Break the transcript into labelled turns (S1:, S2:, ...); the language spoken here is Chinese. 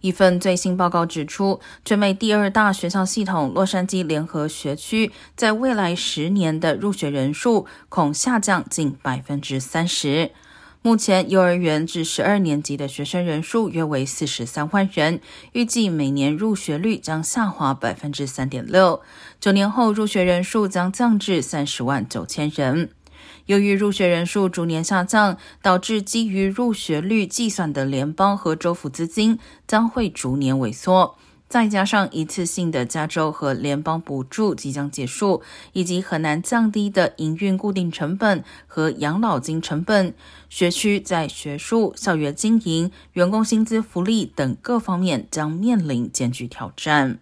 S1: 一份最新报告指出，全美第二大学校系统洛杉矶联合学区在未来十年的入学人数恐下降近百分之三十。目前，幼儿园至十二年级的学生人数约为四十三万人，预计每年入学率将下滑百分之三点六。九年后，入学人数将降至三十万九千人。由于入学人数逐年下降，导致基于入学率计算的联邦和州府资金将会逐年萎缩。再加上一次性的加州和联邦补助即将结束，以及很难降低的营运固定成本和养老金成本，学区在学术、校园经营、员工薪资福利等各方面将面临艰巨挑战。